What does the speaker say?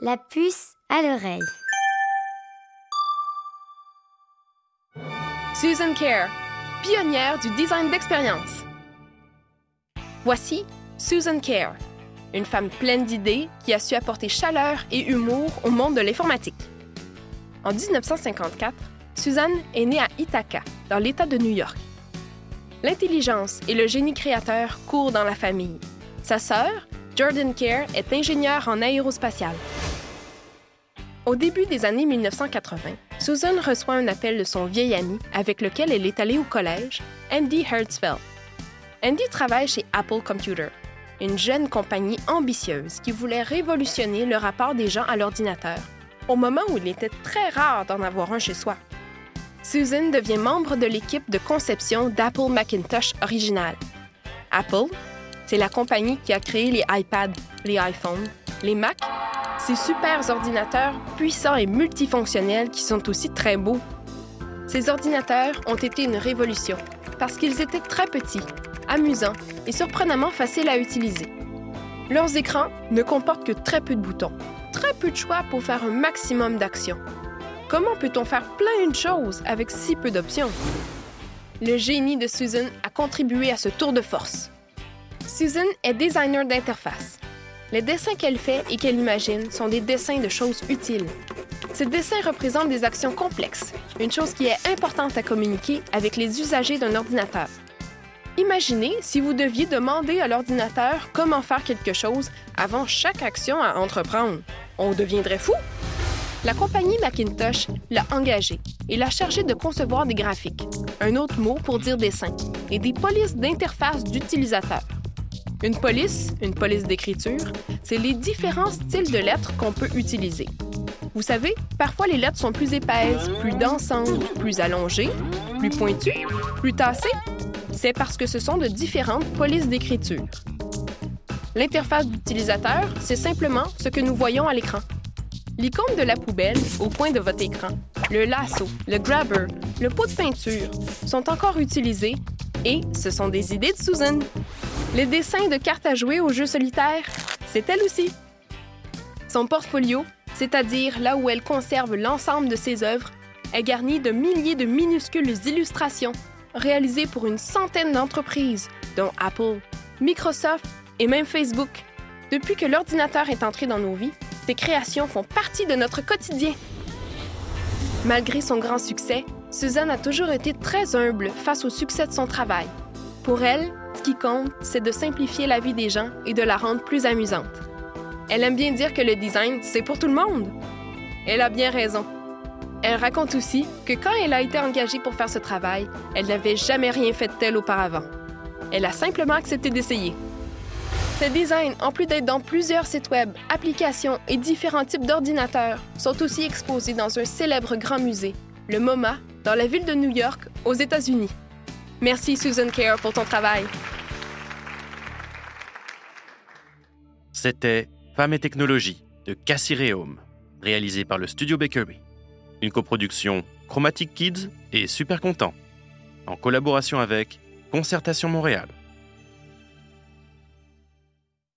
La puce à l'oreille. Susan Kerr, pionnière du design d'expérience. Voici Susan Kerr, une femme pleine d'idées qui a su apporter chaleur et humour au monde de l'informatique. En 1954, Susan est née à Ithaca, dans l'État de New York. L'intelligence et le génie créateur courent dans la famille. Sa sœur, Jordan Kerr, est ingénieure en aérospatiale. Au début des années 1980, Susan reçoit un appel de son vieil ami avec lequel elle est allée au collège, Andy Hertzfeld. Andy travaille chez Apple Computer, une jeune compagnie ambitieuse qui voulait révolutionner le rapport des gens à l'ordinateur, au moment où il était très rare d'en avoir un chez soi. Susan devient membre de l'équipe de conception d'Apple Macintosh original. Apple, c'est la compagnie qui a créé les iPads, les iPhones, les Macs, ces super ordinateurs puissants et multifonctionnels qui sont aussi très beaux. Ces ordinateurs ont été une révolution parce qu'ils étaient très petits, amusants et surprenamment faciles à utiliser. Leurs écrans ne comportent que très peu de boutons, très peu de choix pour faire un maximum d'actions. Comment peut-on faire plein de choses avec si peu d'options? Le génie de Susan a contribué à ce tour de force. Susan est designer d'interface. Les dessins qu'elle fait et qu'elle imagine sont des dessins de choses utiles. Ces dessins représentent des actions complexes, une chose qui est importante à communiquer avec les usagers d'un ordinateur. Imaginez si vous deviez demander à l'ordinateur comment faire quelque chose avant chaque action à entreprendre. On deviendrait fou? La compagnie Macintosh l'a engagé et l'a chargé de concevoir des graphiques, un autre mot pour dire dessin, et des polices d'interface d'utilisateurs. Une police, une police d'écriture, c'est les différents styles de lettres qu'on peut utiliser. Vous savez, parfois les lettres sont plus épaisses, plus densantes, plus allongées, plus pointues, plus tassées. C'est parce que ce sont de différentes polices d'écriture. L'interface d'utilisateur, c'est simplement ce que nous voyons à l'écran. L'icône de la poubelle au coin de votre écran, le lasso, le grabber, le pot de peinture sont encore utilisés et ce sont des idées de Susan. Les dessins de cartes à jouer au jeu solitaire, c'est elle aussi. Son portfolio, c'est-à-dire là où elle conserve l'ensemble de ses œuvres, est garni de milliers de minuscules illustrations réalisées pour une centaine d'entreprises, dont Apple, Microsoft et même Facebook. Depuis que l'ordinateur est entré dans nos vies, ces créations font partie de notre quotidien. Malgré son grand succès, Suzanne a toujours été très humble face au succès de son travail. Pour elle, ce qui compte, c'est de simplifier la vie des gens et de la rendre plus amusante. Elle aime bien dire que le design, c'est pour tout le monde. Elle a bien raison. Elle raconte aussi que quand elle a été engagée pour faire ce travail, elle n'avait jamais rien fait de tel auparavant. Elle a simplement accepté d'essayer. Ce design, en plus d'être dans plusieurs sites web, applications et différents types d'ordinateurs, sont aussi exposés dans un célèbre grand musée, le MoMA, dans la ville de New York, aux États-Unis. Merci Susan Kerr pour ton travail. C'était Femmes et technologie de Cassie Réaume, réalisé par le studio Bakery. Une coproduction Chromatic Kids et Super Content, en collaboration avec Concertation Montréal.